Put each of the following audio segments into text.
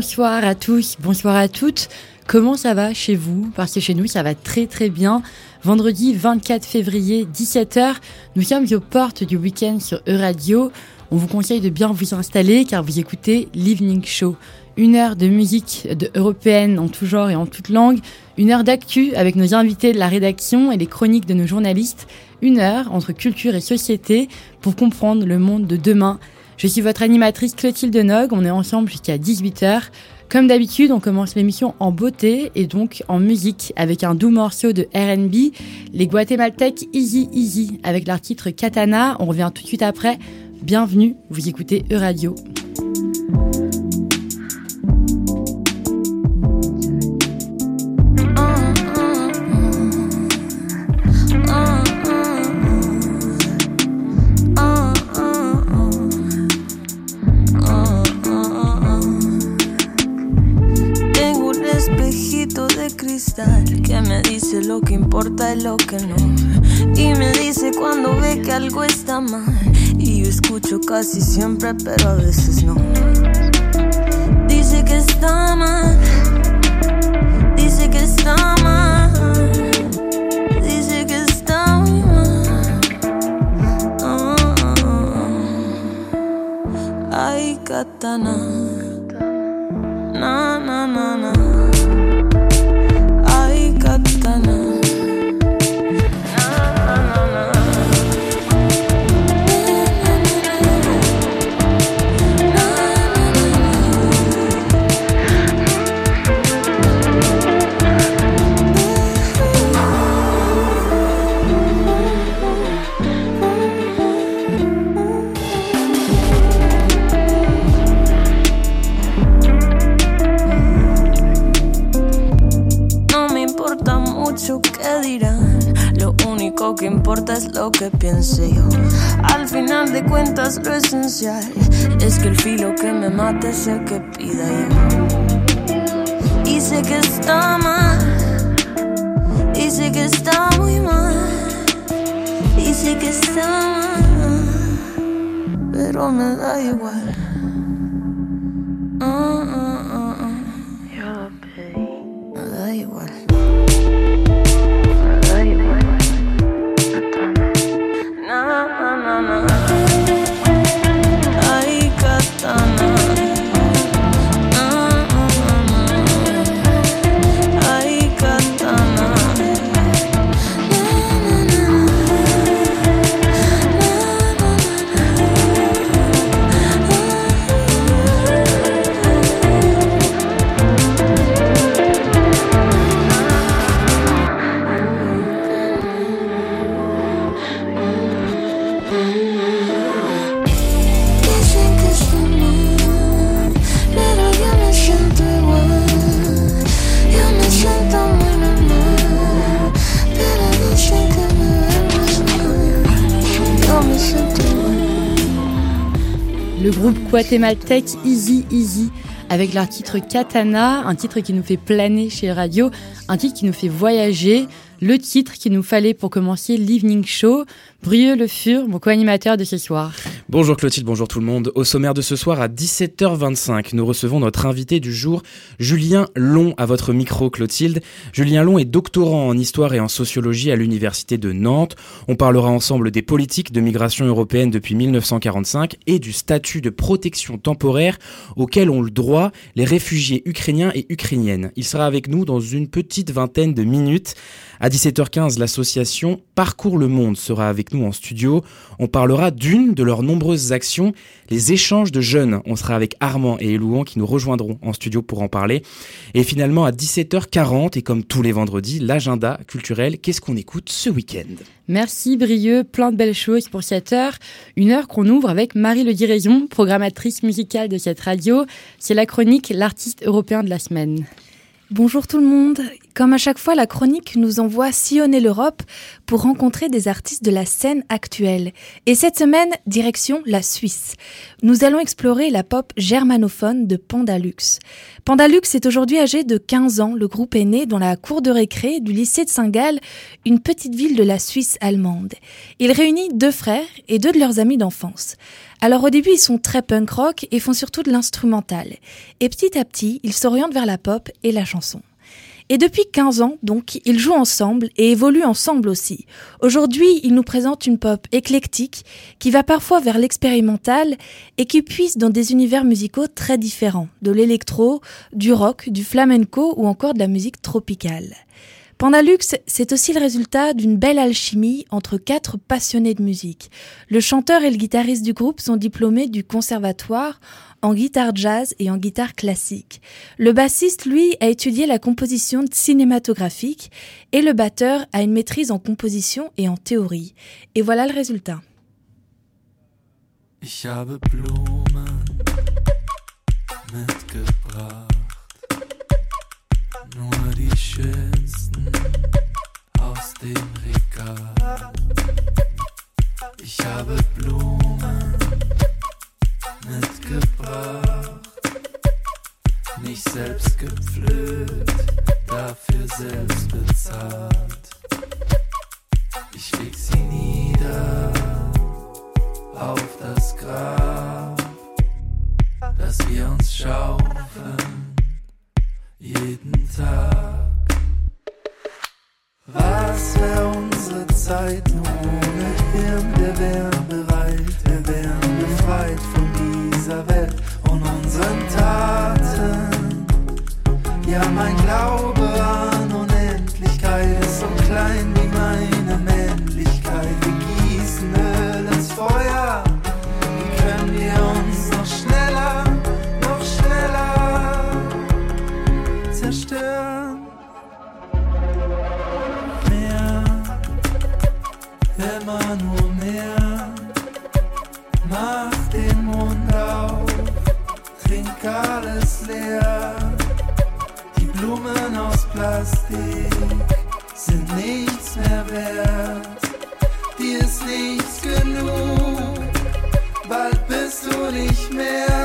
Bonsoir à tous, bonsoir à toutes. Comment ça va chez vous? Parce que chez nous, ça va très très bien. Vendredi 24 février, 17h, nous sommes aux portes du week-end sur Euradio. On vous conseille de bien vous installer car vous écoutez l'Evening Show. Une heure de musique de européenne en tout genre et en toute langue. Une heure d'actu avec nos invités de la rédaction et les chroniques de nos journalistes. Une heure entre culture et société pour comprendre le monde de demain. Je suis votre animatrice Clotilde Nog, on est ensemble jusqu'à 18h. Comme d'habitude, on commence l'émission en beauté et donc en musique avec un doux morceau de RB, les Guatémaltèques Easy Easy avec leur titre Katana. On revient tout de suite après. Bienvenue, vous écoutez Euradio. Que me dice lo que importa y lo que no. Y me dice cuando ve que algo está mal. Y yo escucho casi siempre, pero a veces no. Dice que está mal. Dice que está mal. Dice que está mal. Ay, katana. Na, na, na, na. Lo esencial es que el filo que me mate sea que pida guatémaltèque Easy Easy avec leur titre Katana, un titre qui nous fait planer chez Radio, un titre qui nous fait voyager, le titre qu'il nous fallait pour commencer l'evening show. Brieux Le Fur, mon co-animateur de ce soir. Bonjour Clotilde, bonjour tout le monde. Au sommaire de ce soir à 17h25, nous recevons notre invité du jour, Julien Long, à votre micro Clotilde. Julien Long est doctorant en histoire et en sociologie à l'université de Nantes. On parlera ensemble des politiques de migration européenne depuis 1945 et du statut de protection temporaire auquel ont le droit les réfugiés ukrainiens et ukrainiennes. Il sera avec nous dans une petite vingtaine de minutes. À 17h15, l'association Parcours le Monde sera avec nous en studio. On parlera d'une de leurs nombreuses actions, les échanges de jeunes. On sera avec Armand et Elouan qui nous rejoindront en studio pour en parler. Et finalement, à 17h40, et comme tous les vendredis, l'agenda culturel. Qu'est-ce qu'on écoute ce week-end? Merci Brieux, plein de belles choses pour cette heure. Une heure qu'on ouvre avec Marie Le Diraison, programmatrice musicale de cette radio. C'est la chronique L'artiste européen de la semaine. Bonjour tout le monde. Comme à chaque fois, la chronique nous envoie sillonner l'Europe pour rencontrer des artistes de la scène actuelle. Et cette semaine, direction la Suisse. Nous allons explorer la pop germanophone de Pandalux. Pandalux est aujourd'hui âgé de 15 ans. Le groupe est né dans la cour de récré du lycée de Saint-Gall, une petite ville de la Suisse allemande. Il réunit deux frères et deux de leurs amis d'enfance. Alors au début, ils sont très punk rock et font surtout de l'instrumental. Et petit à petit, ils s'orientent vers la pop et la chanson. Et depuis 15 ans, donc, ils jouent ensemble et évoluent ensemble aussi. Aujourd'hui, ils nous présentent une pop éclectique qui va parfois vers l'expérimental et qui puise dans des univers musicaux très différents, de l'électro, du rock, du flamenco ou encore de la musique tropicale. Pandalux, c'est aussi le résultat d'une belle alchimie entre quatre passionnés de musique. Le chanteur et le guitariste du groupe sont diplômés du conservatoire en guitare jazz et en guitare classique. Le bassiste, lui, a étudié la composition cinématographique et le batteur a une maîtrise en composition et en théorie. Et voilà le résultat. Dem Regal. Ich habe Blumen mitgebracht. Nicht selbst gepflückt, dafür selbst bezahlt. Ich leg sie nieder auf das Grab, dass wir uns schaufeln, jeden Tag. Was wäre unsere Zeit nur ohne Hirn? Wir wären bereit, wir wären befreit von dieser Welt und unseren Taten. Ja, mein Glaube an wert. Dir ist nichts genug, bald bist du nicht mehr.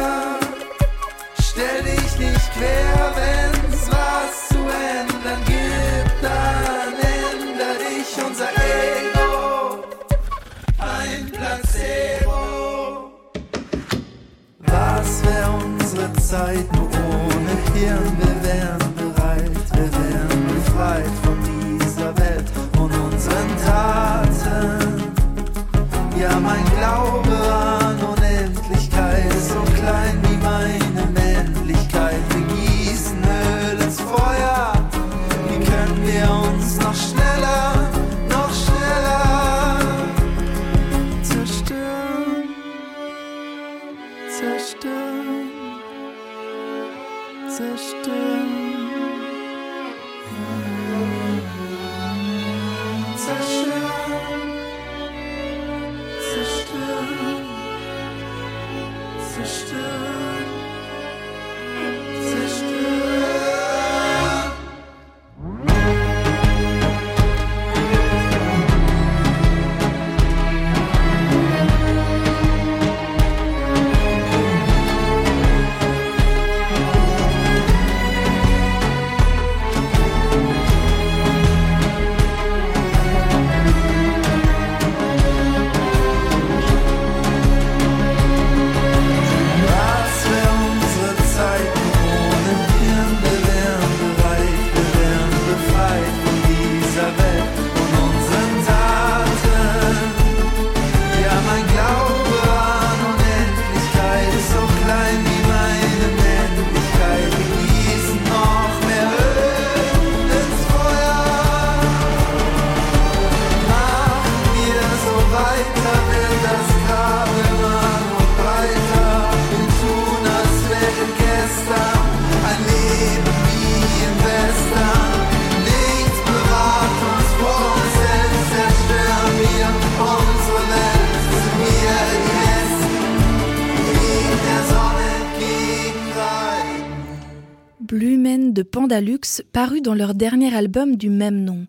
Blue Men de Pandalux, paru dans leur dernier album du même nom.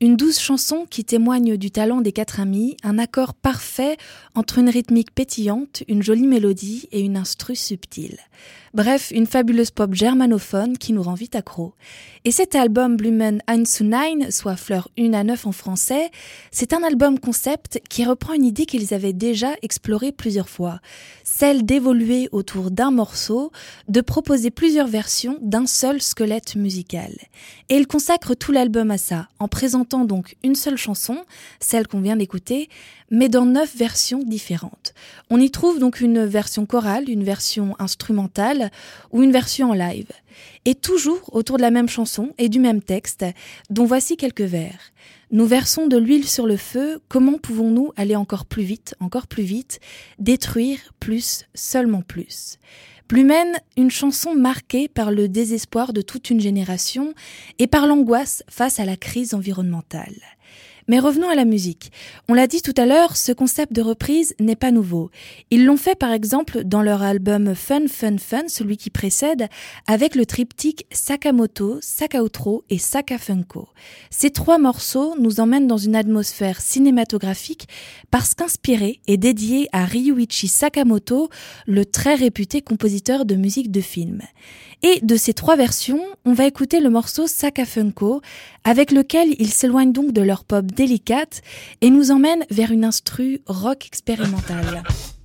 Une douce chanson qui témoigne du talent des quatre amis, un accord parfait entre une rythmique pétillante, une jolie mélodie et une instru subtile. Bref, une fabuleuse pop germanophone qui nous rend vite accro. Et cet album Blumen 1 zu 9, soit Fleur 1 à 9 en français, c'est un album concept qui reprend une idée qu'ils avaient déjà explorée plusieurs fois, celle d'évoluer autour d'un morceau, de proposer plusieurs versions d'un seul squelette musical. Et ils consacrent tout l'album à ça, en présentant donc une seule chanson, celle qu'on vient d'écouter, mais dans neuf versions différentes. On y trouve donc une version chorale, une version instrumentale ou une version en live. Et toujours autour de la même chanson et du même texte, dont voici quelques vers. Nous versons de l'huile sur le feu, comment pouvons-nous aller encore plus vite, encore plus vite, détruire plus, seulement plus? Plumen, une chanson marquée par le désespoir de toute une génération et par l'angoisse face à la crise environnementale. Mais revenons à la musique. On l'a dit tout à l'heure, ce concept de reprise n'est pas nouveau. Ils l'ont fait par exemple dans leur album Fun Fun Fun, celui qui précède, avec le triptyque Sakamoto, Sakautro et Sakafunko. Ces trois morceaux nous emmènent dans une atmosphère cinématographique parce qu'inspirés et dédiés à Ryuichi Sakamoto, le très réputé compositeur de musique de film. Et de ces trois versions, on va écouter le morceau Sakafunko, avec lequel ils s'éloignent donc de leur pop délicate et nous emmènent vers une instru rock expérimentale.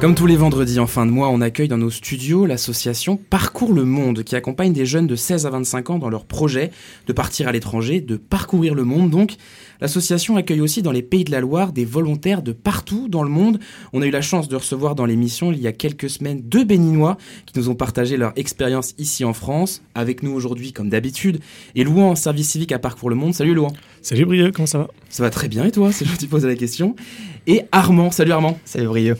Comme tous les vendredis en fin de mois, on accueille dans nos studios l'association Parcours le Monde qui accompagne des jeunes de 16 à 25 ans dans leur projet de partir à l'étranger, de parcourir le monde. Donc, l'association accueille aussi dans les pays de la Loire des volontaires de partout dans le monde. On a eu la chance de recevoir dans l'émission il y a quelques semaines deux béninois qui nous ont partagé leur expérience ici en France. Avec nous aujourd'hui, comme d'habitude, et Louan en service civique à Parcours le Monde. Salut Louan. Salut Brieux, comment ça va? Ça va très bien et toi? C'est gentil de poser la question. Et Armand. Salut Armand. Salut Brieux.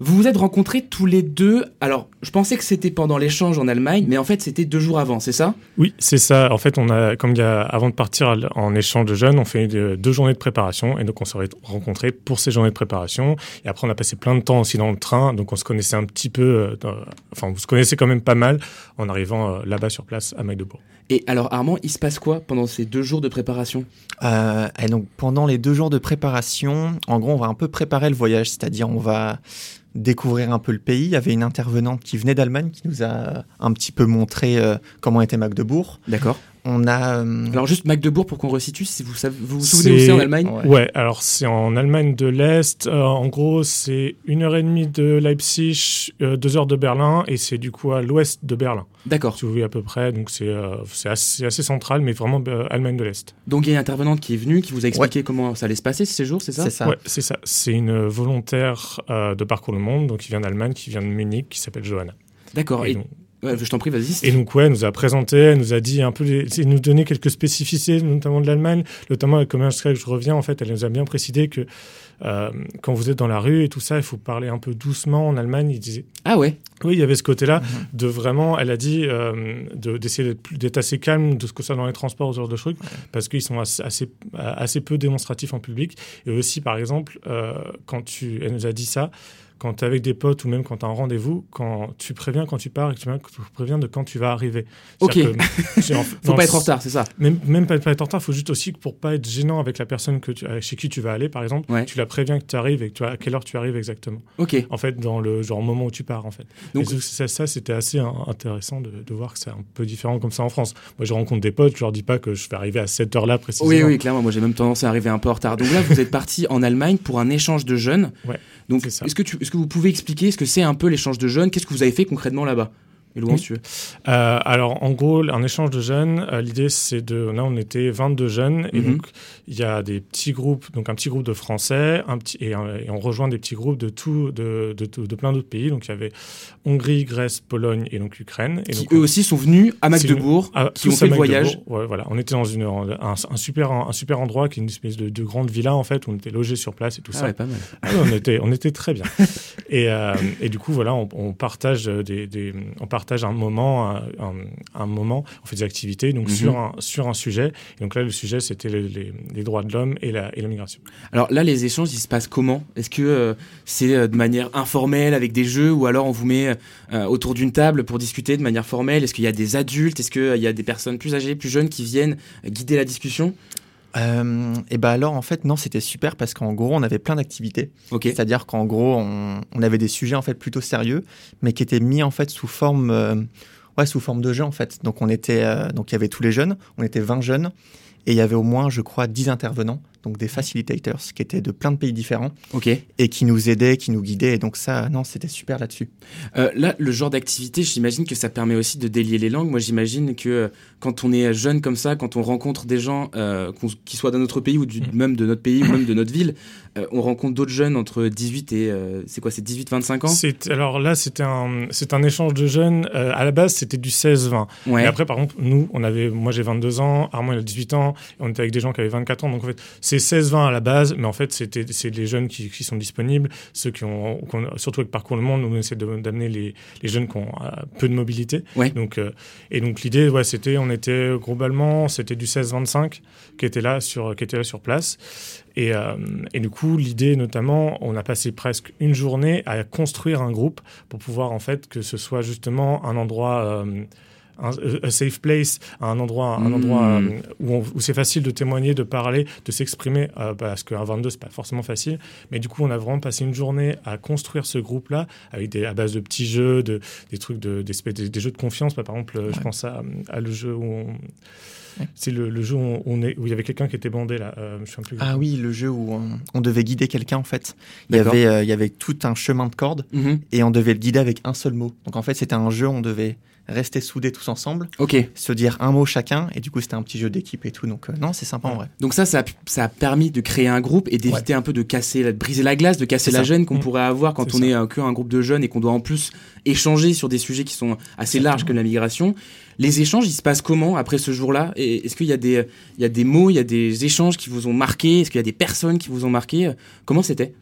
Vous vous êtes rencontrés tous les deux. Alors, je pensais que c'était pendant l'échange en Allemagne, mais en fait, c'était deux jours avant, c'est ça? Oui, c'est ça. En fait, on a, comme il y a, avant de partir en échange de jeunes, on fait deux journées de préparation et donc on s'est rencontrés pour ces journées de préparation. Et après, on a passé plein de temps aussi dans le train, donc on se connaissait un petit peu. Euh, enfin, vous se connaissez quand même pas mal en arrivant euh, là-bas sur place à Magdebourg. Et alors, Armand, il se passe quoi pendant ces deux jours de préparation? Euh, et donc, pendant les deux jours de préparation, en gros, on va un peu préparer le voyage, c'est-à-dire on va découvrir un peu le pays. Il y avait une intervenante qui venait d'Allemagne qui nous a un petit peu montré euh, comment était Magdebourg. D'accord. On a. Euh, alors juste Magdebourg pour qu'on resitue, si vous, vous vous souvenez où c'est en Allemagne ouais. alors c'est en Allemagne de l'Est. Euh, en gros, c'est une heure et demie de Leipzig, deux heures de Berlin, et c'est du coup à l'ouest de Berlin. D'accord. Si vous voyez à peu près, donc c'est assez, assez, central, mais vraiment Allemagne de l'Est. Donc il y a une intervenante qui est venue, qui vous a expliqué comment ça allait se passer ce séjour, c'est ça? C'est ça. Ouais, c'est ça. C'est une volontaire de Parcours le Monde, donc qui vient d'Allemagne, qui vient de Munich, qui s'appelle Johanna. D'accord. Et, je t'en prie, vas-y. Et donc, ouais, elle nous a présenté, elle nous a dit un peu, les, nous donner quelques spécificités, notamment de l'Allemagne, notamment avec combien que je reviens, en fait, elle nous a bien précisé que euh, quand vous êtes dans la rue et tout ça, il faut parler un peu doucement en Allemagne. Il disait. Ah ouais Oui, il y avait ce côté-là mhm. de vraiment, elle a dit, euh, d'essayer d'être assez calme de ce que ça dans les transports, ce genre de trucs, parce qu'ils sont assez, assez, peu démonstratifs en public. Et aussi, par exemple, euh, quand tu, elle nous a dit ça, quand tu es avec des potes ou même quand tu as un rendez-vous, quand tu préviens quand tu pars et que tu préviens de quand tu vas arriver. Ok. faut pas être en retard, c'est ça. Même, même pas, être en retard, il faut juste aussi que pour pas être gênant avec la personne que tu, chez qui tu vas aller, par exemple, tu la préviens que tu arrives et que tu, à quelle heure tu arrives exactement. Ok. En fait, dans le genre moment où tu pars, en fait. Donc ça, ça c'était assez intéressant de, de voir que c'est un peu différent comme ça en France. Moi, je rencontre des potes, je leur dis pas que je vais arriver à cette heure-là précisément. Oui, oui, clairement. Moi, j'ai même tendance à arriver un peu en retard. Donc là, vous êtes parti en Allemagne pour un échange de jeunes. Ouais. Donc, est-ce que, tu, est-ce que vous pouvez expliquer ce que c'est un peu l'échange de jeunes? Qu'est-ce que vous avez fait concrètement là-bas? Euh, alors, en gros, un échange de jeunes, euh, l'idée, c'est de. Là, on était 22 jeunes, et mhm. donc, il y a des petits groupes, donc un petit groupe de Français, un petit, et, on rejoint des petits groupes de, tout, de, de, de, plein d'autres pays. Donc, il y avait Hongrie, Grèce, Pologne et donc Ukraine. Et qui eux aussi sont venus à Magdebourg, qui ont fait le voyage. voilà, on était dans une, un, super, un, super endroit qui est une espèce de, grande villa, en fait, où on était logés sur place et tout ah ça. Ouais, pas mal. Ah on, était, on était très bien. et, euh, et du coup, voilà, on, on partage des, des on partage partage un moment, un, moment, on fait des activités donc mhm. sur, un, sur un sujet. Et donc là, le sujet, c'était les, les, droits de l'homme et la, et la migration. Alors là, les échanges, ils se passent comment? Est-ce que euh, c'est euh, de manière informelle avec des jeux ou alors on vous met euh, autour d'une table pour discuter de manière formelle? Est-ce qu'il y a des adultes? Est-ce qu'il y a des personnes plus âgées, plus jeunes qui viennent guider la discussion? Euh, et ben alors en fait non c'était super parce qu'en gros on avait plein d'activités. C'est-à-dire qu'en gros on, on, avait des sujets en fait plutôt sérieux mais qui étaient mis en fait sous forme euh, ouais sous forme de jeu en fait. Donc on était euh, donc il y avait tous les jeunes, on était 20 jeunes et il y avait au moins je crois 10 intervenants donc des facilitators qui étaient de plein de pays différents et qui nous aidaient, qui nous guidaient. Et donc ça, non, c'était super là-dessus. Euh, là, le genre d'activité, j'imagine que ça permet aussi de délier les langues. Moi, j'imagine que euh, quand on est jeune comme ça, quand on rencontre des gens euh, qui soient dans notre pays ou du, mm. même de notre pays ou même de notre ville, euh, on rencontre d'autres jeunes entre 18 et euh, c'est quoi, c'est 18-25 ans? Alors là, c'était un, c'est un échange de jeunes. à la base, c'était du 16-20. Ouais. Et après, par contre, nous, on avait, moi j'ai 22 ans, Armand il a 18 ans, et on était avec des gens qui avaient 24 ans. Donc en fait, c'est 16-20 à la base, mais en fait, c'est les jeunes qui, qui, sont disponibles, ceux qui ont, surtout avec Parcours le Monde, on essaie d'amener les, les, jeunes qui ont euh, peu de mobilité. Ouais. Donc, euh, et donc l'idée, ouais, c'était, on était globalement, c'était du 16-25 qui était là sur, qui était là sur place. Et, euh, et, du coup, l'idée notamment, on a passé presque une journée à construire un groupe pour pouvoir en fait que ce soit justement un endroit un safe place, un endroit, un endroit hmm. euh, où, c'est facile de témoigner, de parler, de s'exprimer, euh, parce qu'un 22 c'est pas forcément facile. Mais du coup, on a vraiment passé une journée à construire ce groupe-là avec des à base de petits jeux, de, des trucs de, des, des, jeux de confiance. Par exemple, je pense à, à, le jeu où C'est le, jeu où, on est, où il y avait quelqu'un qui était bandé là. Euh, je suis un peu... Ah oui, le jeu où on, devait guider quelqu'un en fait. Il y, avait, il y avait tout un chemin de cordes mhm. et on devait le guider avec un seul mot. Donc en fait, c'était un jeu, on devait rester soudés tous ensemble, ok, se dire un mot chacun, et du coup c'était un petit jeu d'équipe et tout, donc euh, non, c'est sympa en vrai. Donc ça, ça a, ça a, permis de créer un groupe et d'éviter un peu de casser, de briser la glace, de casser la gêne qu'on mmh. pourrait avoir quand on est euh, qu'un groupe de jeunes et qu'on doit en plus échanger sur des sujets qui sont assez larges comme la migration. Les échanges, ils se passent comment après ce jour-là Est-ce qu'il y a des, il y a des mots, il y a des échanges qui vous ont marqué? Est-ce qu'il y a des personnes qui vous ont marqué? Comment c'était?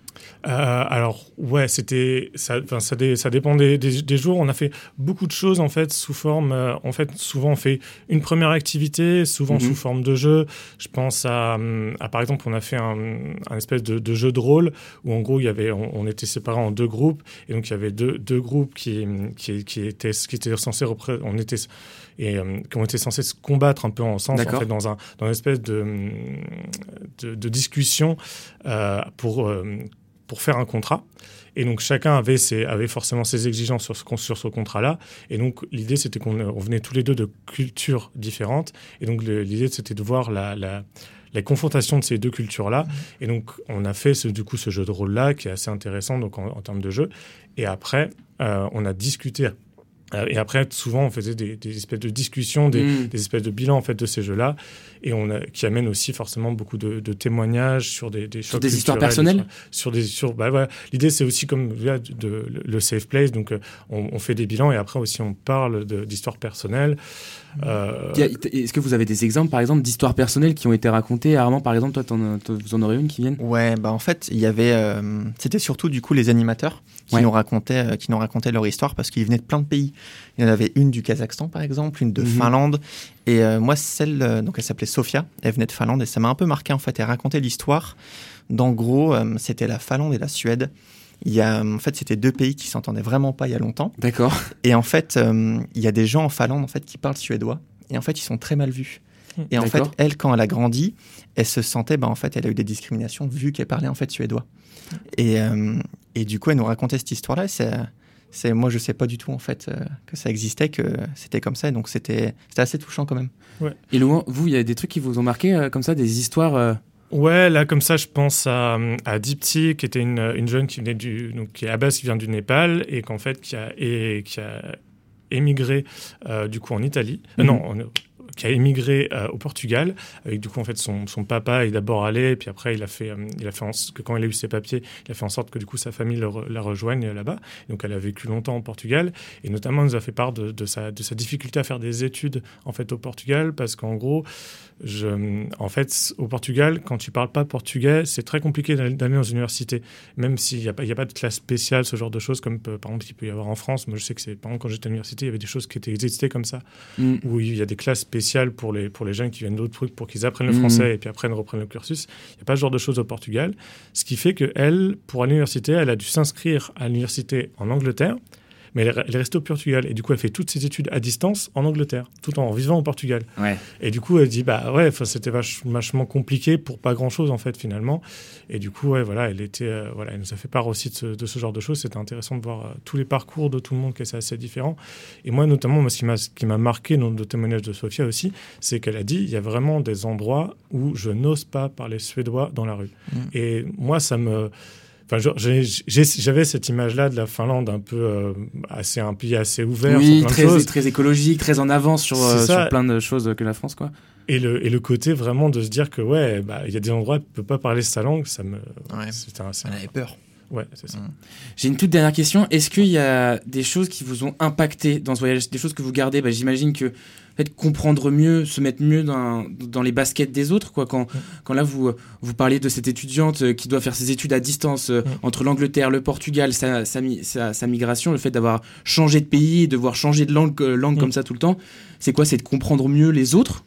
Euh, alors ouais, c'était ça, ça, ça dépend des, des, jours. On a fait beaucoup de choses en fait sous forme. Euh, en fait, souvent on fait une première activité, souvent mhm. sous forme de jeu. Je pense à, à, par exemple, on a fait un, un espèce de, de, jeu de rôle où en gros il y avait, on, était séparés en deux groupes et donc il y avait deux, deux groupes qui, qui, qui étaient qui étaient censés on était et euh, qui ont été censés se combattre un peu ensemble en fait, dans un dans une espèce de de, de discussion pour pour faire un contrat. Et donc chacun avait, ses, avait forcément ses exigences sur ce, sur ce contrat-là. Et donc l'idée, c'était qu'on venait tous les deux de cultures différentes. Et donc l'idée, c'était de voir la, la, la, confrontation de ces deux cultures-là. Et donc on a fait ce, du coup ce jeu de rôle-là qui est assez intéressant donc en, termes de jeu. Et après, euh, on a discuté euh, et après, souvent, on faisait des, des espèces de discussions, des, mm. des, espèces de bilans en fait de ces jeux-là, et on a, qui amène aussi forcément beaucoup de, de témoignages sur des, des sur des histoires personnelles. Sur des sur bah voilà. L'idée, c'est aussi comme de, le safe place, donc euh, on, on, fait des bilans et après aussi on parle d'histoires personnelles. Euh... Est-ce que vous avez des exemples, par exemple, d'histoires personnelles qui ont été racontées? Armand, par exemple, toi, en, vous en aurez une qui vienne? Ouais, bah en fait, il y avait, euh, c'était surtout du coup les animateurs qui nous racontaient, qui nous racontaient leur histoire parce qu'ils venaient de plein de pays. Il y en avait une du Kazakhstan, par exemple, une de mhm. Finlande. Et euh, moi, celle, euh, donc elle s'appelait Sofia, elle venait de Finlande et ça m'a un peu marqué en fait. Elle racontait l'histoire. D'en gros, euh, c'était la Finlande et la Suède. Il y a, en fait, c'était deux pays qui s'entendaient vraiment pas il y a longtemps. D'accord. Et en fait, il y a des gens en Finlande en fait qui parlent suédois et en fait, ils sont très mal vus. Hmm. Et en fait, elle, quand elle a grandi, elle se sentait, bah, en fait, elle a eu des discriminations vu qu'elle parlait en fait suédois. Et, et du coup, elle nous racontait cette histoire-là. C'est c'est moi je sais pas du tout en fait euh, que ça existait que c'était comme ça donc c'était c'était assez touchant quand même ouais. et vous il y a des trucs qui vous ont marqué euh, comme ça des histoires euh Ouais, là comme ça, je pense à, à Dipti, qui était une, une jeune qui venait du, donc qui est à base qui vient du Népal et qu'en fait qui a et qui a émigré du coup en Italie. Mhm. non, qui a émigré euh, au Portugal. Avec du coup, en fait, son, son papa est d'abord allé, puis après, il a fait, euh, il a fait en, que quand il a eu ses papiers, il a fait en sorte que du coup, sa famille la rejoigne là-bas. Donc, elle a vécu longtemps au Portugal, et notamment, elle nous a fait part de, de, sa, de sa difficulté à faire des études en fait au Portugal, parce qu'en gros, je, en fait, au Portugal, quand tu parles pas portugais, c'est très compliqué d'aller dans une université, même s'il n'y a, pas, a pas de classe spéciale, ce genre de choses, comme par exemple, il peut y avoir en France. Moi, je sais que c'est, par exemple, quand j'étais à l'université, il y avait des choses qui étaient existaient comme ça, mm. où il y a des classes spéciales pour les, pour les jeunes qui viennent d'autres trucs, pour qu'ils apprennent le mm. français et puis après reprennent le cursus. Il n'y a pas ce genre de choses au Portugal. Ce qui fait qu'elle, pour aller à l'université, elle a dû s'inscrire à l'université en Angleterre mais elle, est restée au Portugal. Et du coup, elle fait toutes ses études à distance en Angleterre, tout en vivant au Portugal. Ouais. Et du coup, elle dit, bah ouais, c'était vachement compliqué pour pas grand chose, en fait, finalement. Et du coup, ouais, voilà, elle était, euh, voilà, elle nous a fait part aussi de ce, genre de choses. C'était intéressant de voir euh, tous les parcours de tout le monde, qui est assez différent. Et moi, notamment, moi, ce qui m'a marqué dans le témoignage de Sofia aussi, c'est qu'elle a dit, il y a vraiment des endroits où je n'ose pas parler suédois dans la rue. Mm. Et moi, ça me, j'avais cette image-là de la Finlande un peu euh, assez un pays assez ouvert. Oui, très, très écologique, très en avance sur, euh, sur plein de choses que la France, quoi. Et le, et le côté vraiment de se dire que ouais, bah il y a des endroits où tu peux pas parler sa langue, ça me. Ouais. C'était On avait peur. Ouais, c'est ça. Mmh. J'ai une toute dernière question. Est-ce qu'il y a des choses qui vous ont impacté dans ce voyage, des choses que vous gardez? Bah, J'imagine que fait, comprendre mieux, se mettre mieux dans, dans les baskets des autres. Quoi. Quand, quand là, vous, vous parlez de cette étudiante euh, qui doit faire ses études à distance euh, entre l'Angleterre, le Portugal, sa, sa, sa, migration, le fait d'avoir changé de pays, de devoir changer de langue, euh, langue comme ça tout le temps, c'est quoi? C'est de comprendre mieux les autres?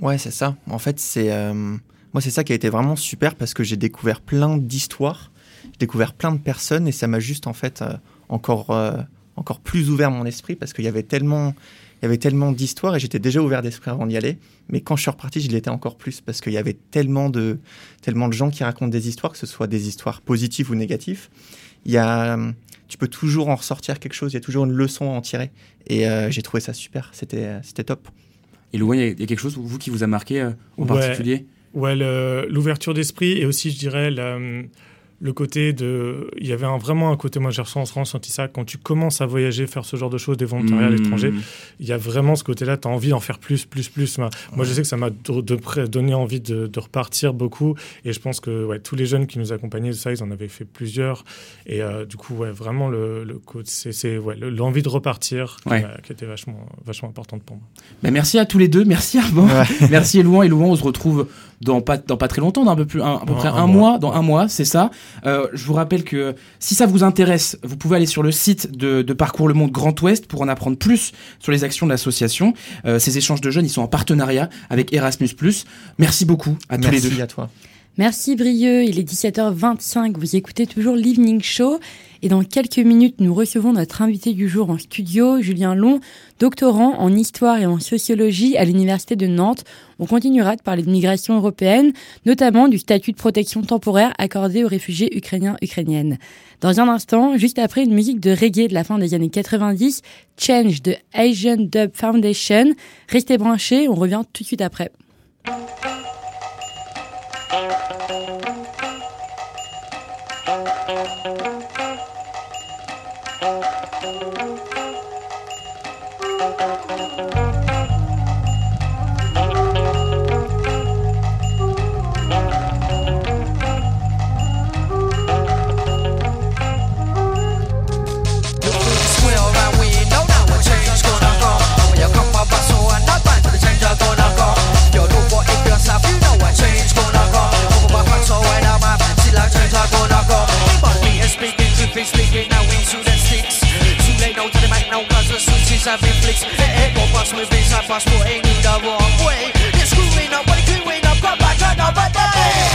Ouais, c'est ça. En fait, c'est moi, c'est ça qui a été vraiment super parce que j'ai découvert plein d'histoires, j'ai découvert plein de personnes et ça m'a juste en fait encore encore plus ouvert mon esprit parce qu'il y avait tellement il y avait tellement d'histoires et j'étais déjà ouvert d'esprit avant d'y aller. Mais quand je suis reparti, je l'étais encore plus parce qu'il y avait tellement de, tellement de gens qui racontent des histoires, que ce soit des histoires positives ou négatives. Il y a, tu peux toujours en ressortir quelque chose, il y a toujours une leçon à en tirer. Et euh, j'ai trouvé ça super, c'était, c'était top. Et Louis, il y a quelque chose, vous, qui vous a marqué euh, en particulier? Ouais, l'ouverture d'esprit et aussi, je dirais, la, le côté de. Il y avait un, vraiment un côté, moi j'ai ressenti ça, quand tu commences à voyager, faire ce genre de choses, des volontariats à mmh. l'étranger, il y a vraiment ce côté-là, tu as envie d'en faire plus, plus, plus. Moi, je sais que ça m'a donné envie de, repartir beaucoup, et je pense que ouais, tous les jeunes qui nous accompagnaient, ça, ils en avaient fait plusieurs, et euh, du coup, ouais, vraiment, le, le c'est ouais, l'envie de repartir qui, était vachement, vachement importante pour moi. Ben, merci à tous les deux, merci Armand, merci Elouan, et Louan, on se retrouve dans pas, dans pas très longtemps, dans un peu, plus, à peu près un, mois. dans un mois, c'est ça. Euh, je vous rappelle que si ça vous intéresse, vous pouvez aller sur le site de, de Parcours le Monde Grand Ouest pour en apprendre plus sur les actions de l'association. Euh, ces échanges de jeunes, ils sont en partenariat avec Erasmus+. Merci beaucoup à tous les deux. Merci à toi. Merci Brieux, il est 17h25, vous écoutez toujours l'Evening Show et dans quelques minutes nous recevons notre invité du jour en studio, Julien Long, doctorant en histoire et en sociologie à l'Université de Nantes. On continuera de parler de migration européenne, notamment du statut de protection temporaire accordé aux réfugiés ukrainiens ukrainiennes. Dans un instant, juste après une musique de reggae de la fin des années 90, Change de Asian Dub Foundation. Restez branchés, on revient tout de suite après. na ukazuje suci za wyflix Hehe, popatrzmy wyżej, zapas po Amy dało away Nie screw me, nobody clean me, no come back another day.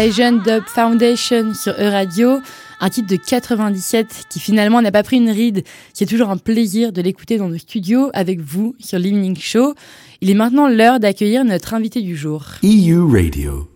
Asian Dub Foundation sur E-Radio, un titre de 97 qui finalement n'a pas pris une ride. C'est toujours un plaisir de l'écouter dans nos studios avec vous sur l'Evening Show. Il est maintenant l'heure d'accueillir notre invité du jour. EU Radio.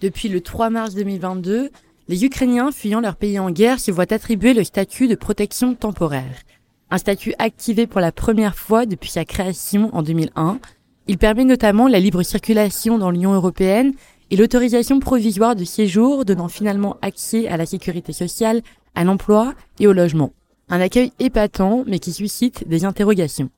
Depuis le 3 mars 2022, les Ukrainiens fuyant leur pays en guerre se voient attribuer le statut de protection temporaire. Un statut activé pour la première fois depuis sa création en 2001. Il permet notamment la libre circulation dans l'Union européenne et l'autorisation provisoire de séjour donnant finalement accès à la sécurité sociale, à l'emploi et au logement. Un accueil épatant mais qui suscite des interrogations.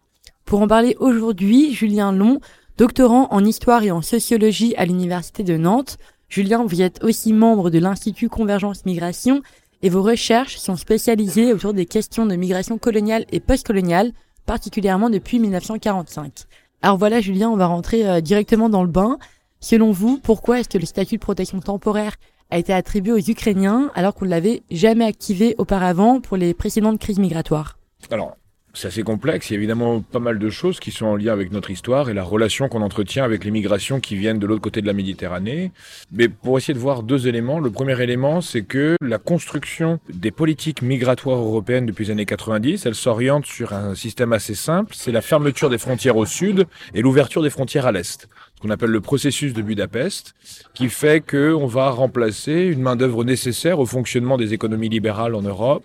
Pour en parler aujourd'hui, Julien Long, doctorant en histoire et en sociologie à l'Université de Nantes. Julien, vous êtes aussi membre de l'Institut Convergence Migration et vos recherches sont spécialisées autour des questions de migration coloniale et postcoloniale, particulièrement depuis 1945. Alors voilà Julien, on va rentrer euh, directement dans le bain. Selon vous, pourquoi est-ce que le statut de protection temporaire a été attribué aux Ukrainiens alors qu'on ne l'avait jamais activé auparavant pour les précédentes crises migratoires? Alors, c'est assez complexe. Il y a évidemment pas mal de choses qui sont en lien avec notre histoire et la relation qu'on entretient avec les migrations qui viennent de l'autre côté de la Méditerranée. Mais pour essayer de voir deux éléments, le premier élément, c'est que la construction des politiques migratoires européennes depuis les années 90, elle s'oriente sur un système assez simple. C'est la fermeture des frontières au sud et l'ouverture des frontières à l'est qu'on appelle le processus de Budapest, qui fait qu'on va remplacer une main-d'œuvre nécessaire au fonctionnement des économies libérales en Europe.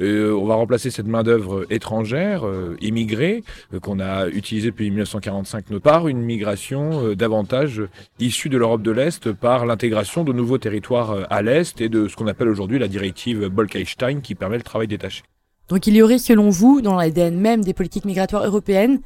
Euh, on va remplacer cette main-d'œuvre étrangère, euh, immigrée, euh, qu'on a utilisée depuis 1945, par une migration euh, davantage issue de l'Europe de l'Est par l'intégration de nouveaux territoires euh, à l'Est et de ce qu'on appelle aujourd'hui la directive Bolkestein qui permet le travail détaché. Donc il y aurait, selon vous, dans l'ADN même des politiques migratoires européennes,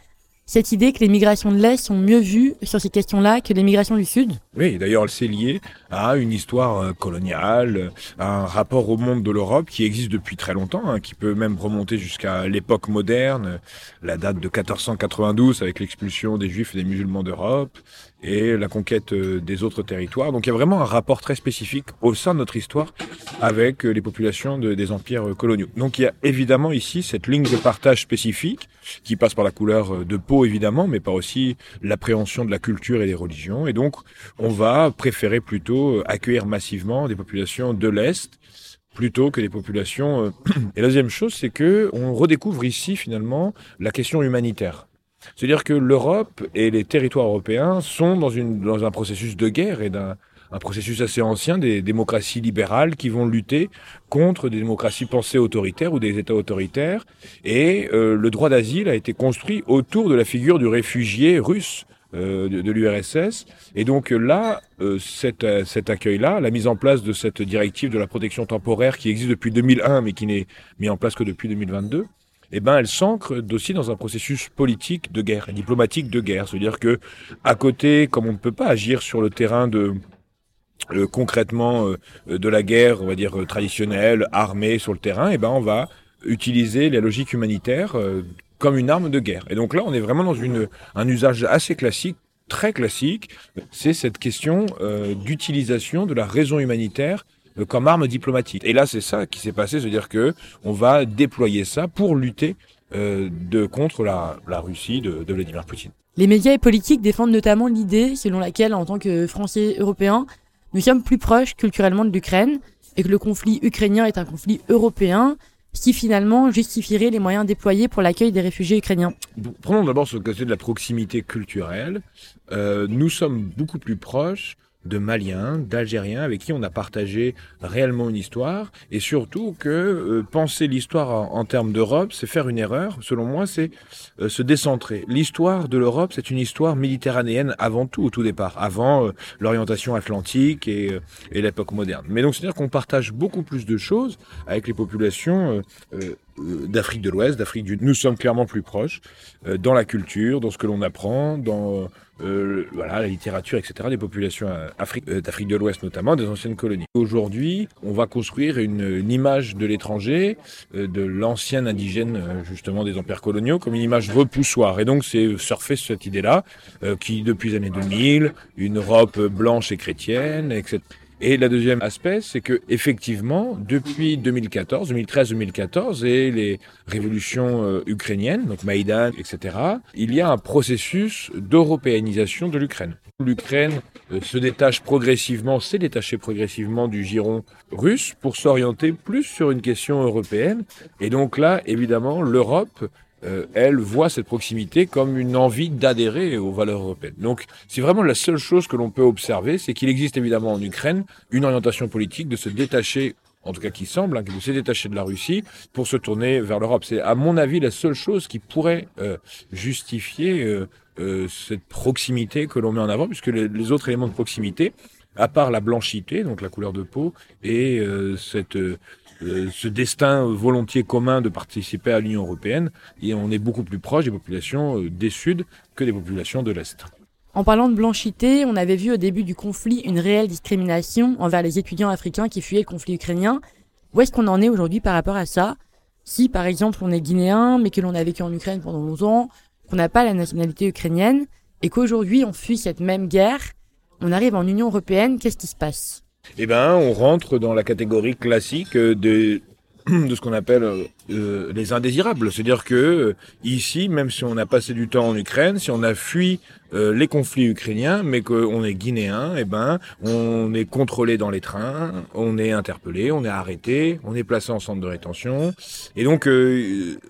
cette idée que les migrations de l'Est sont mieux vues sur ces questions-là que les migrations du Sud? Oui, d'ailleurs, c'est lié à une histoire euh, coloniale, à un rapport au monde de l'Europe qui existe depuis très longtemps, hein, qui peut même remonter jusqu'à l'époque moderne, la date de 1492 avec l'expulsion des Juifs et des musulmans d'Europe et la conquête euh, des autres territoires. Donc il y a vraiment un rapport très spécifique au sein de notre histoire avec euh, les populations de, des empires coloniaux. Donc il y a évidemment ici cette ligne de partage spécifique qui passe par la couleur de peau évidemment, mais par aussi l'appréhension de la culture et des religions. Et donc on va préférer plutôt accueillir massivement des populations de l'Est plutôt que des populations. Et la deuxième chose, c'est que on redécouvre ici finalement la question humanitaire. C'est-à-dire que l'Europe et les territoires européens sont dans, une, un processus de guerre et d'un un processus assez ancien des démocraties libérales qui vont lutter contre des démocraties pensées autoritaires ou des États autoritaires. Et euh, le droit d'asile a été construit autour de la figure du réfugié russe euh, de, l'URSS. Et donc là, euh, cet, euh, cet accueil-là, la mise en place de cette directive de la protection temporaire qui existe depuis 2001 mais qui n'est mise en place que depuis 2022, eh ben, elle s'ancre aussi dans un processus politique de guerre, diplomatique de guerre. C'est-à-dire que, à côté, comme on ne peut pas agir sur le terrain de, euh, concrètement euh, de la guerre, on va dire euh, traditionnelle, armée sur le terrain, eh ben, on va utiliser la logique humanitaire euh, comme une arme de guerre. Et donc là, on est vraiment dans une, un usage assez classique très classique, c'est cette question euh, d'utilisation de la raison humanitaire comme arme diplomatique. Et là, c'est ça qui s'est passé, c'est-à-dire que on va déployer ça pour lutter euh, de contre la, la Russie de, de Vladimir Poutine. Les médias et politiques défendent notamment l'idée selon laquelle, en tant que Français européens, nous sommes plus proches culturellement de l'Ukraine et que le conflit ukrainien est un conflit européen, ce qui finalement justifierait les moyens déployés pour l'accueil des réfugiés ukrainiens. Prenons d'abord ce côté de la proximité culturelle. Euh, nous sommes beaucoup plus proches de Maliens, d'Algériens avec qui on a partagé réellement une histoire et surtout que euh, penser l'histoire en, en termes d'Europe, c'est faire une erreur. Selon moi, c'est euh, se décentrer. L'histoire de l'Europe, c'est une histoire méditerranéenne avant tout, au tout départ, avant euh, l'orientation atlantique et, euh, et l'époque moderne. Mais donc, c'est-à-dire qu'on partage beaucoup plus de choses avec les populations euh, euh, d'Afrique de l'Ouest, d'Afrique du Nous sommes clairement plus proches euh, dans la culture, dans ce que l'on apprend, dans euh, voilà, la littérature, etc., des populations euh, euh, d'Afrique de l'Ouest notamment, des anciennes colonies. Aujourd'hui, on va construire une, une image de l'étranger, euh, de l'ancien indigène, euh, justement, des empires coloniaux, comme une image repoussoire. Et donc, c'est surfer sur cette idée-là, euh, qui, depuis les années 2000, une Europe blanche et chrétienne, etc. Et le deuxième aspect, c'est que effectivement, depuis 2014, 2013-2014 et les révolutions euh, ukrainiennes, donc Maïdan, etc., il y a un processus d'européanisation de l'Ukraine. L'Ukraine euh, se détache progressivement, s'est détachée progressivement du giron russe pour s'orienter plus sur une question européenne. Et donc là, évidemment, l'Europe euh, elle voit cette proximité comme une envie d'adhérer aux valeurs européennes. Donc c'est vraiment la seule chose que l'on peut observer, c'est qu'il existe évidemment en Ukraine une orientation politique de se détacher, en tout cas qui semble, hein, de se détacher de la Russie pour se tourner vers l'Europe. C'est à mon avis la seule chose qui pourrait euh, justifier euh, euh, cette proximité que l'on met en avant, puisque les, les autres éléments de proximité, à part la blanchité, donc la couleur de peau, et euh, cette euh, euh, ce destin volontiers commun de participer à l'Union européenne, et on est beaucoup plus proche des populations euh, des Sud que des populations de l'Est. En parlant de blanchité, on avait vu au début du conflit une réelle discrimination envers les étudiants africains qui fuyaient le conflit ukrainien. Où est-ce qu'on en est aujourd'hui par rapport à ça? Si par exemple on est guinéen mais que l'on a vécu en Ukraine pendant 11 ans, qu'on n'a pas la nationalité ukrainienne et qu'aujourd'hui on fuit cette même guerre, on arrive en Union européenne, qu'est-ce qui se passe? Eh ben, on rentre dans la catégorie classique euh, de de ce qu'on appelle euh, les indésirables. C'est-à-dire que ici, même si on a passé du temps en Ukraine, si on a fui les conflits ukrainiens, mais qu'on est guinéen, eh ben, on est contrôlé dans les trains, on est interpellé, on est arrêté, on est placé en centre de rétention. Et donc,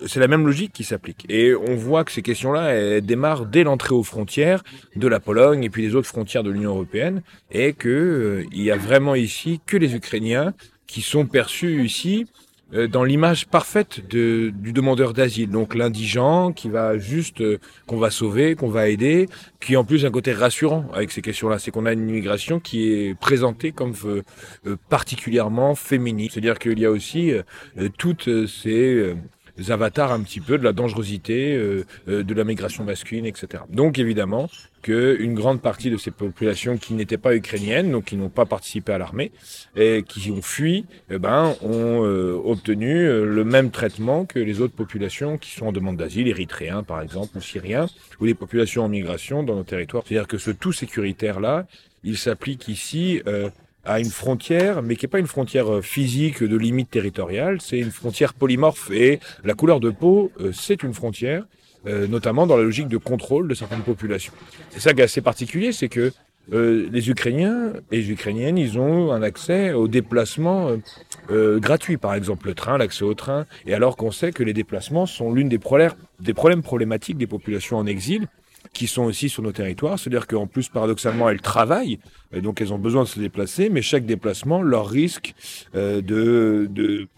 c'est la même logique qui s'applique. Et on voit que ces questions-là, elles démarrent dès l'entrée aux frontières de la Pologne et puis les autres frontières de l'Union européenne, et que il y a vraiment ici que les Ukrainiens qui sont perçus ici euh, dans l'image parfaite de, du demandeur d'asile. Donc l'indigent qui va juste, euh, qu'on va sauver, qu'on va aider, qui en plus un côté rassurant avec ces questions-là, c'est qu'on a une immigration qui est présentée comme euh, particulièrement féminine. C'est-à-dire qu'il y a aussi toutes ces avatars un petit peu de la dangerosité, de la migration masculine, etc. Donc évidemment, qu'une grande partie de ces populations qui n'étaient pas ukrainiennes, donc qui n'ont pas participé à l'armée, et qui ont fui, eh ben, ont euh, obtenu euh, le même traitement que les autres populations qui sont en demande d'asile, érythréens par exemple, ou syriens, ou les populations en migration dans nos territoires. C'est-à-dire que ce tout sécuritaire-là, il s'applique ici euh, à une frontière, mais qui n'est pas une frontière physique de limite territoriale, c'est une frontière polymorphe. Et la couleur de peau, c'est une frontière euh, notamment dans la logique de contrôle de certaines populations. C'est ça qui est assez particulier, c'est que euh, les Ukrainiens et les Ukrainiennes, ils ont un accès aux déplacements euh, gratuits, par exemple le train, l'accès au train, et alors qu'on sait que les déplacements sont l'une des, problèmes, des problèmes problématiques des populations en exil, qui sont aussi sur nos territoires, c'est-à-dire qu'en plus, paradoxalement, elles travaillent, et donc elles ont besoin de se déplacer, mais chaque déplacement leur risque de... de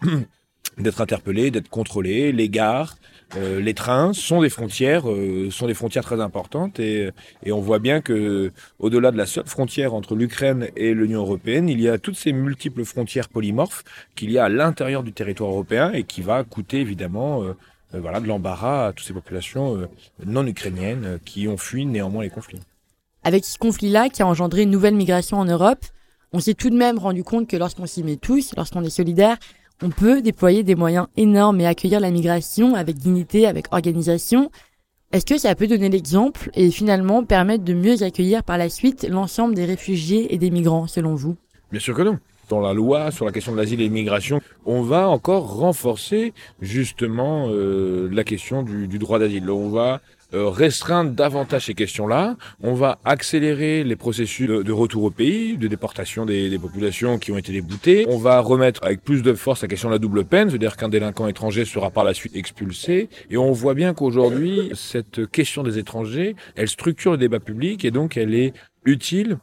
d'être interpellés, d'être contrôlés, les gares, euh, les trains sont des frontières, euh, sont des frontières très importantes et, et on voit bien que au-delà de la seule frontière entre l'Ukraine et l'Union européenne, il y a toutes ces multiples frontières polymorphes qu'il y a à l'intérieur du territoire européen et qui va coûter évidemment euh, voilà de l'embarras à toutes ces populations non ukrainiennes qui ont fui néanmoins les conflits. Avec ce conflit-là qui a engendré une nouvelle migration en Europe, on s'est tout de même rendu compte que lorsqu'on s'y met tous, lorsqu'on est solidaire, on peut déployer des moyens énormes et accueillir la migration avec dignité, avec organisation. Est-ce que ça peut donner l'exemple et finalement permettre de mieux accueillir par la suite l'ensemble des réfugiés et des migrants, selon vous? Bien sûr que non la loi sur la question de l'asile et l'immigration, on va encore renforcer justement euh, la question du, droit d'asile. On va euh, restreindre davantage ces questions-là. On va accélérer les processus de, retour au pays, de déportation des, des, populations qui ont été déboutées. On va remettre avec plus de force la question de la double peine, c'est-à-dire qu'un délinquant étranger sera par la suite expulsé. Et on voit bien qu'aujourd'hui, cette question des étrangers, elle structure le débat public et donc elle est utile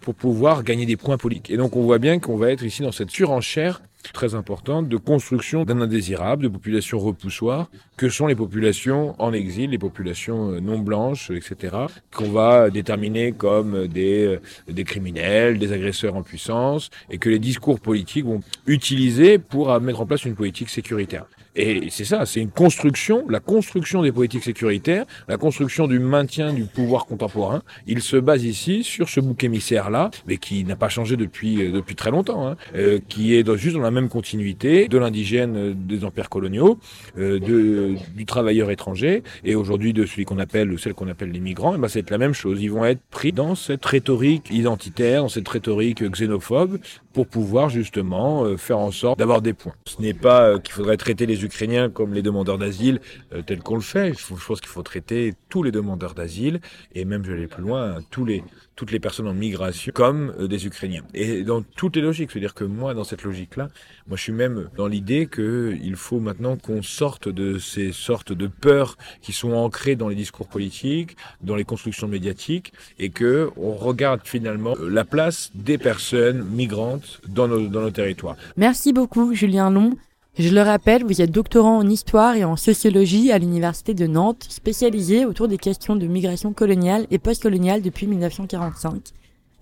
pour pouvoir gagner des points politiques. Et donc on voit bien qu'on va être ici dans cette surenchère très importante de construction d'un indésirable, de populations repoussoires, que sont les populations en exil, les populations euh, non blanches, etc., qu'on va déterminer comme des, euh, des criminels, des agresseurs en puissance, et que les discours politiques vont utiliser pour mettre en place une politique sécuritaire. Et c'est ça, c'est une construction, la construction des politiques sécuritaires, la construction du maintien du pouvoir contemporain. Il se base ici sur ce bouc émissaire-là, mais qui n'a pas changé depuis euh, depuis très longtemps, hein, euh, qui est juste dans la même continuité de l'indigène euh, des empires coloniaux, euh, de, du travailleur étranger, et aujourd'hui de celui qu'on appelle, ou celle qu'on appelle les migrants. Et ben c'est la même chose. Ils vont être pris dans cette rhétorique identitaire, dans cette rhétorique xénophobe, pour pouvoir justement faire en sorte d'avoir des points. Ce n'est pas qu'il faudrait traiter les Ukrainiens comme les demandeurs d'asile euh, tel qu'on le fait. je pense qu'il faut traiter tous les demandeurs d'asile et même, je vais aller plus loin, tous les, toutes les personnes en migration comme euh, des Ukrainiens. Et dans toutes les logiques, c'est-à-dire que moi, dans cette logique-là, moi, je suis même dans l'idée qu'il faut maintenant qu'on sorte de ces sortes de peurs qui sont ancrées dans les discours politiques, dans les constructions médiatiques, et que on regarde finalement euh, la place des personnes migrantes dans nos, dans nos territoires. Merci beaucoup, Julien Long. Je le rappelle, vous êtes doctorant en histoire et en sociologie à l'université de Nantes, spécialisé autour des questions de migration coloniale et postcoloniale depuis 1945.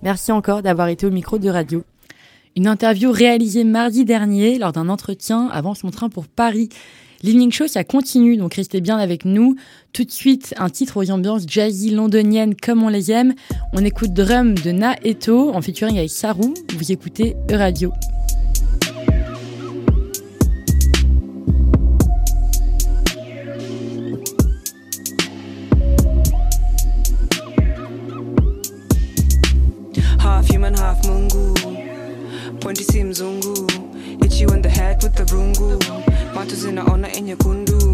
Merci encore d'avoir été au micro de radio. Une interview réalisée mardi dernier lors d'un entretien avant son train pour Paris. L'Evening Show, ça continue, donc restez bien avec nous. Tout de suite, un titre aux ambiances jazzy londoniennes comme on les aime. On écoute Drum de Na Eto en featuring avec Saru. Vous écoutez E-Radio. When you see mzungu, hit you in the head with the rungu. Matu zinaona enye kundu.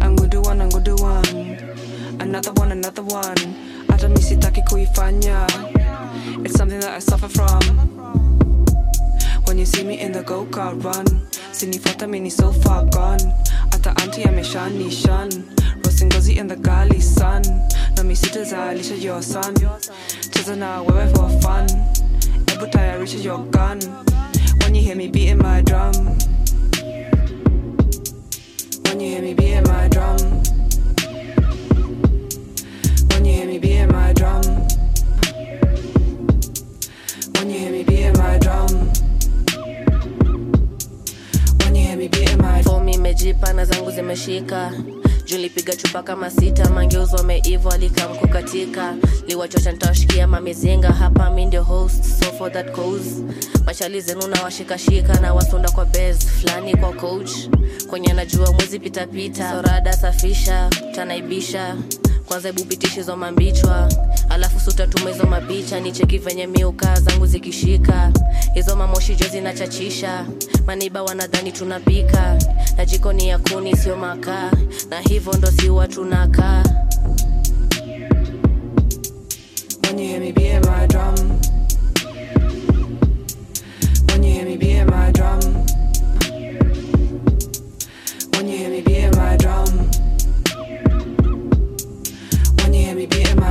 Angudu one, angudu one. Another one, another one. Hata misitaki kuifanya. It's something that I suffer from. When you see me in the go-car run Sinifata mini so far gone hata anti ameshanishan Roasting gozi in the gully sun. Na mi sitazalisha your son. Cheza na wewe for fun. Ebu tayarisha your gun. When you hear me beating my drum. When you hear me beating my drum. When you hear me beating my drum. When you hear me beating my drum. When you hear me beating my drum for me mejipa na zangu zimeshika juu nilipiga chupa kama sita mangeuzo wameivo alikamkukatika. Liwachocha nitawashikia mamizinga hapa mi host so for that cause. Mashali zenu na washikashika na wasunda kwa bes fulani kwa coach. Kwenye najua mwezi pitapita sorada safisha tanaibisha kwanza hebu pitisha zo mambichwa. Alafu sutatuma hizo mapicha nicheki venye miuka zangu zikishika. Hizo mamoshi jo zinachachisha. Maniba wanadhani tunapika. Na jikoni ya kuni sio makaa. Na hivyo ndo siwa tunakaa. When you hear me my drum me beating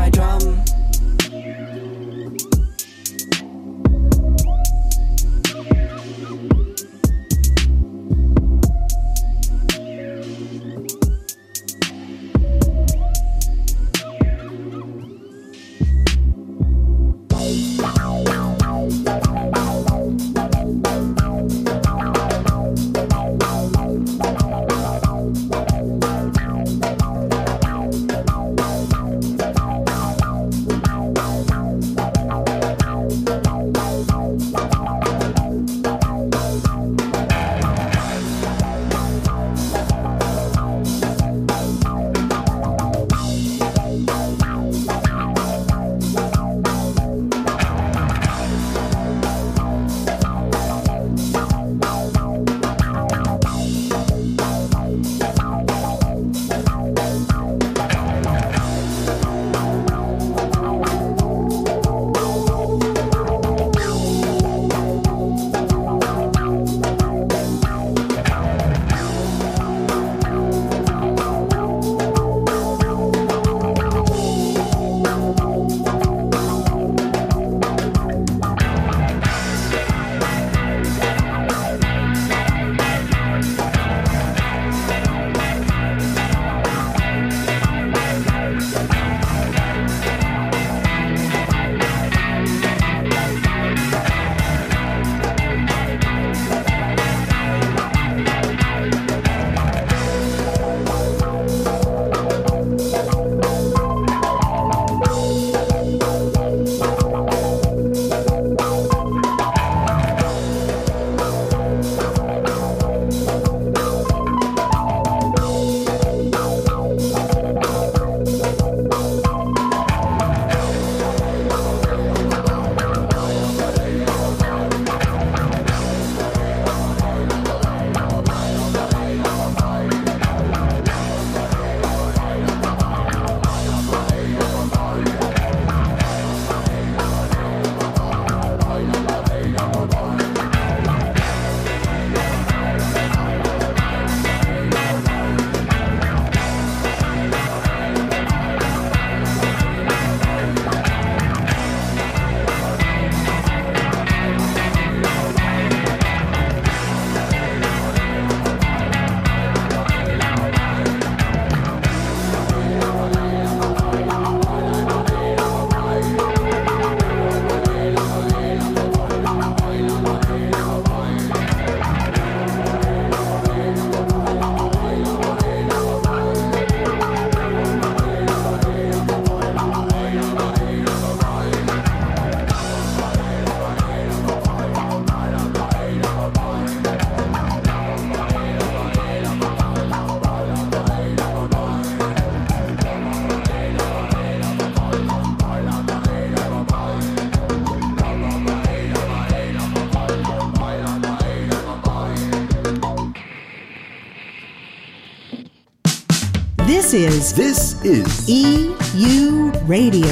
This is This is EU Radio.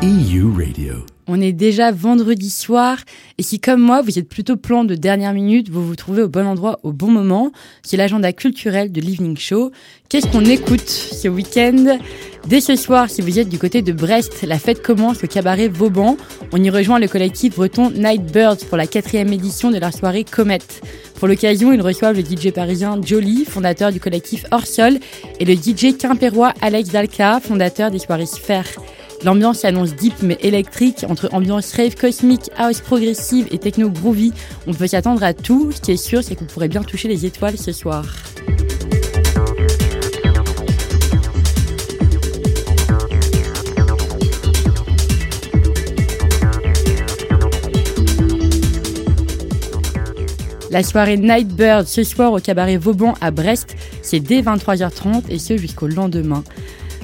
EU Radio. On est déjà vendredi soir et si comme moi vous êtes plutôt plan de dernière minute, vous vous trouvez au bon endroit au bon moment, c'est l'agenda culturel de l'Evening Show. Qu'est-ce qu'on écoute ce week-end? Dès ce soir, si vous êtes du côté de Brest, la fête commence au cabaret Vauban. On y rejoint le collectif breton Nightbirds pour la quatrième édition de leur soirée Comet. Pour l'occasion, ils reçoivent le DJ parisien Jolie, fondateur du collectif Orsol, et le DJ quimpérois Alex Dalca, fondateur des soirées Sphère. L'ambiance s'annonce deep mais électrique, entre ambiance rave cosmique, house progressive et techno groovy. On peut s'attendre à tout. Ce qui est sûr, c'est que vous pourrez bien toucher les étoiles ce soir. La soirée Nightbird ce soir au cabaret Vauban à Brest, c'est dès 23h30 et ce jusqu'au lendemain.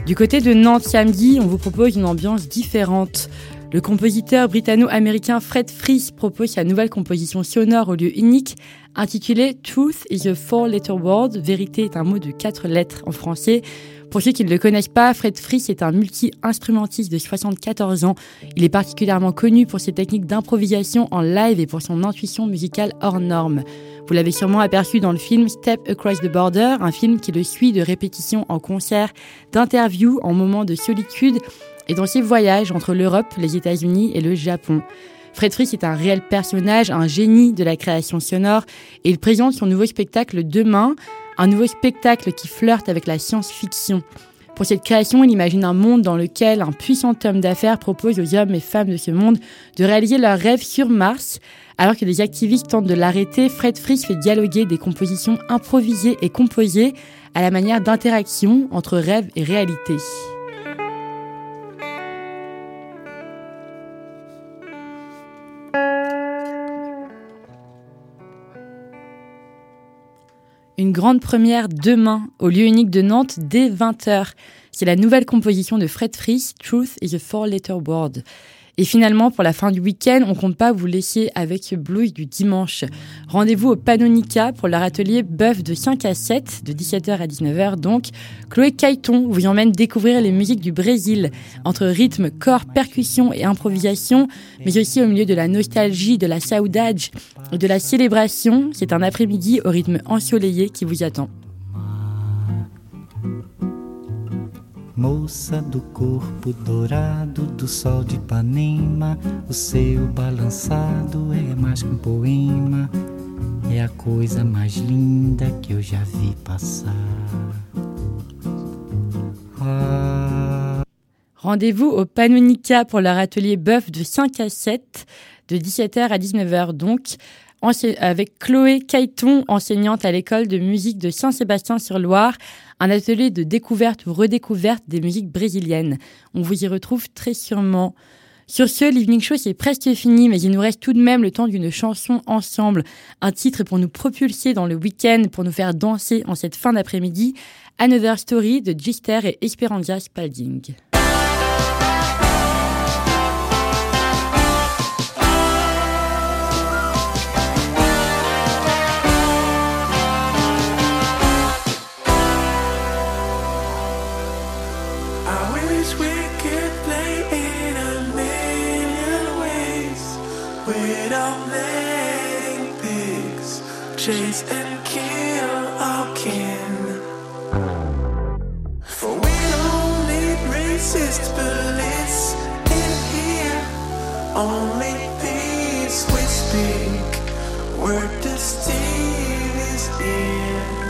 Du côté de Nantes samedi, on vous propose une ambiance différente. Le compositeur britanno-américain Fred Fries propose sa nouvelle composition sonore au lieu unique intitulée Truth is a four-letter word. Vérité est un mot de quatre lettres en français. Pour ceux qui ne le connaissent pas, Fred Fries est un multi-instrumentiste de 74 ans. Il est particulièrement connu pour ses techniques d'improvisation en live et pour son intuition musicale hors norme. Vous l'avez sûrement aperçu dans le film Step Across the Border, un film qui le suit de répétitions en concert, d'interviews en moments de solitude et dans ses voyages entre l'Europe, les États-Unis et le Japon. Fred Fries est un réel personnage, un génie de la création sonore et il présente son nouveau spectacle demain, un nouveau spectacle qui flirte avec la science-fiction. Pour cette création, il imagine un monde dans lequel un puissant homme d'affaires propose aux hommes et femmes de ce monde de réaliser leurs rêves sur Mars. Alors que des activistes tentent de l'arrêter, Fred Fries fait dialoguer des compositions improvisées et composées à la manière d'interaction entre rêve et réalité. Une grande première demain au lieu unique de Nantes dès 20h. C'est la nouvelle composition de Fred Fries, Truth is a Four-Letter Word. Et finalement, pour la fin du week-end, on compte pas vous laisser avec blues du dimanche. Rendez-vous au Panonica pour leur atelier Bœuf de 5 à 7, de 17h à 19h donc. Chloé Caïton vous emmène découvrir les musiques du Brésil, entre rythme, corps, percussion et improvisation, mais aussi au milieu de la nostalgie, de la saudade et de la célébration. C'est un après-midi au rythme ensoleillé qui vous attend. Moça do corpo dourado do sol de Ipanema, o seu balançado é mais que um poema, é a coisa mais linda que eu já vi passar. Ah. Rendez-vous au Panonica pour leur atelier bœuf de 5 à 7, de 17h à 19h donc, avec Chloé Caïton, enseignante à l'école de musique de Saint-Sébastien-sur-Loire, un atelier de découverte ou redécouverte des musiques brésiliennes. On vous y retrouve très sûrement. Sur ce, l'Evening Show, c'est presque fini, mais il nous reste tout de même le temps d'une chanson ensemble. Un titre pour nous propulser dans le week-end, pour nous faire danser en cette fin d'après-midi. Another Story de Gister et Esperanza Spalding. Chase and kill our kin. For we don't need racist police in here. Only peace we speak. Word to Steve is here.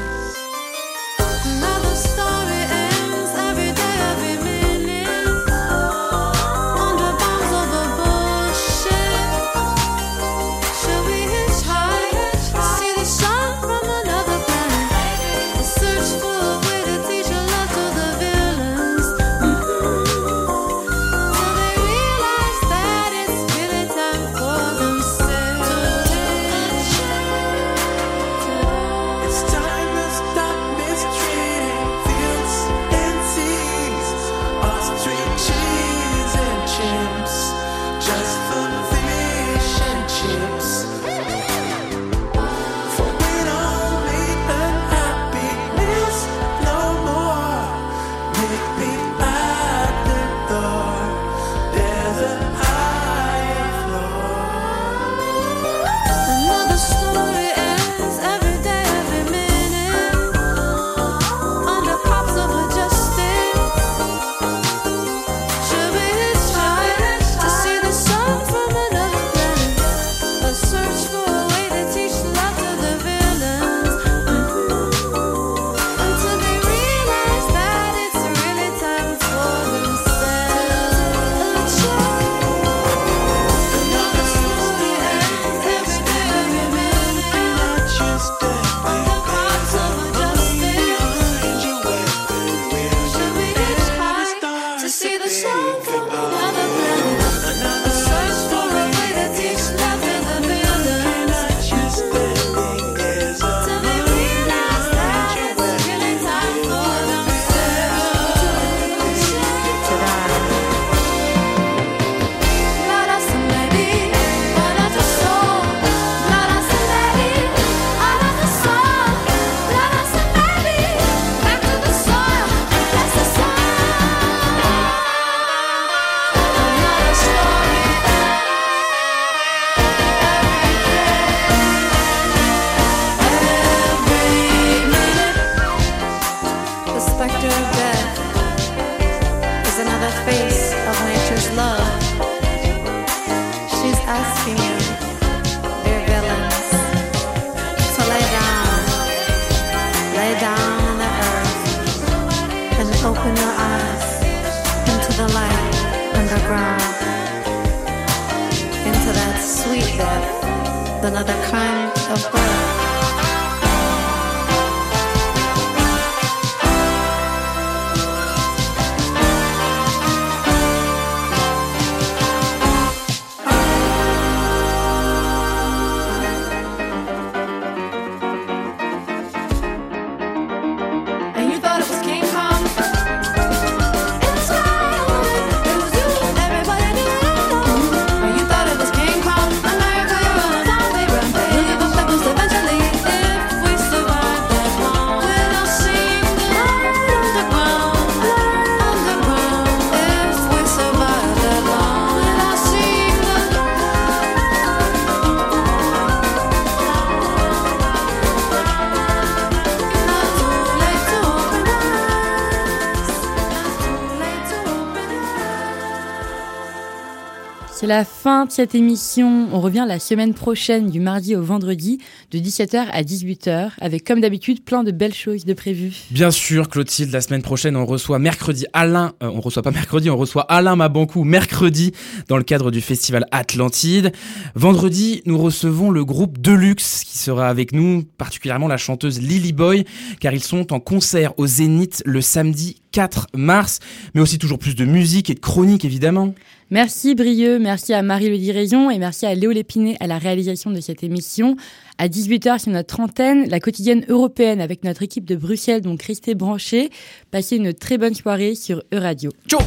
C'est la fin de cette émission. On revient la semaine prochaine, du mardi au vendredi, de 17h à 18h, avec comme d'habitude plein de belles choses de prévues. Bien sûr, Clotilde, la semaine prochaine, on reçoit mercredi Alain, euh, on reçoit pas mercredi, on reçoit Alain Mabankou mercredi dans le cadre du festival Atlantide. Vendredi, nous recevons le groupe Deluxe qui sera avec nous, particulièrement la chanteuse Lily Boy, car ils sont en concert au Zénith le samedi 4 mars, mais aussi toujours plus de musique et de chronique évidemment. Merci Brieux, merci à Marie Le Diraison et merci à Léo Lépiné à la réalisation de cette émission. À 18h sur notre antenne, la quotidienne européenne avec notre équipe de Bruxelles, donc restez branchés. Passez une très bonne soirée sur Euradio. Ciao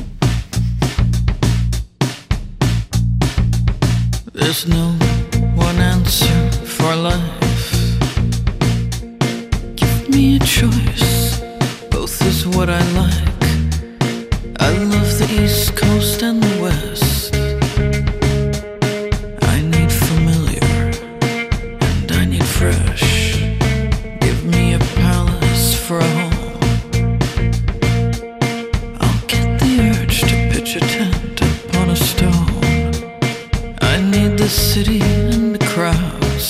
There's no one answer for life. Give me a choice, both is what I like. I love the East Coast and the West. I need familiar and I need fresh. Give me a palace for a home. I'll get the urge to pitch a tent upon a stone. I need the city and the crowds.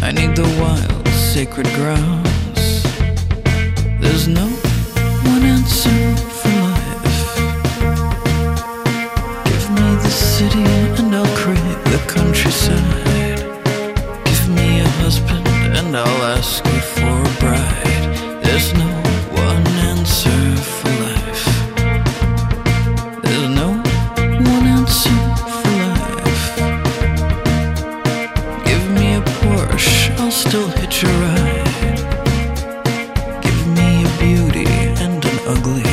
I need the wild, sacred grounds. Still hitch a ride. Ugly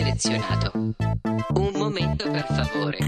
selezionato. Un momento per favore.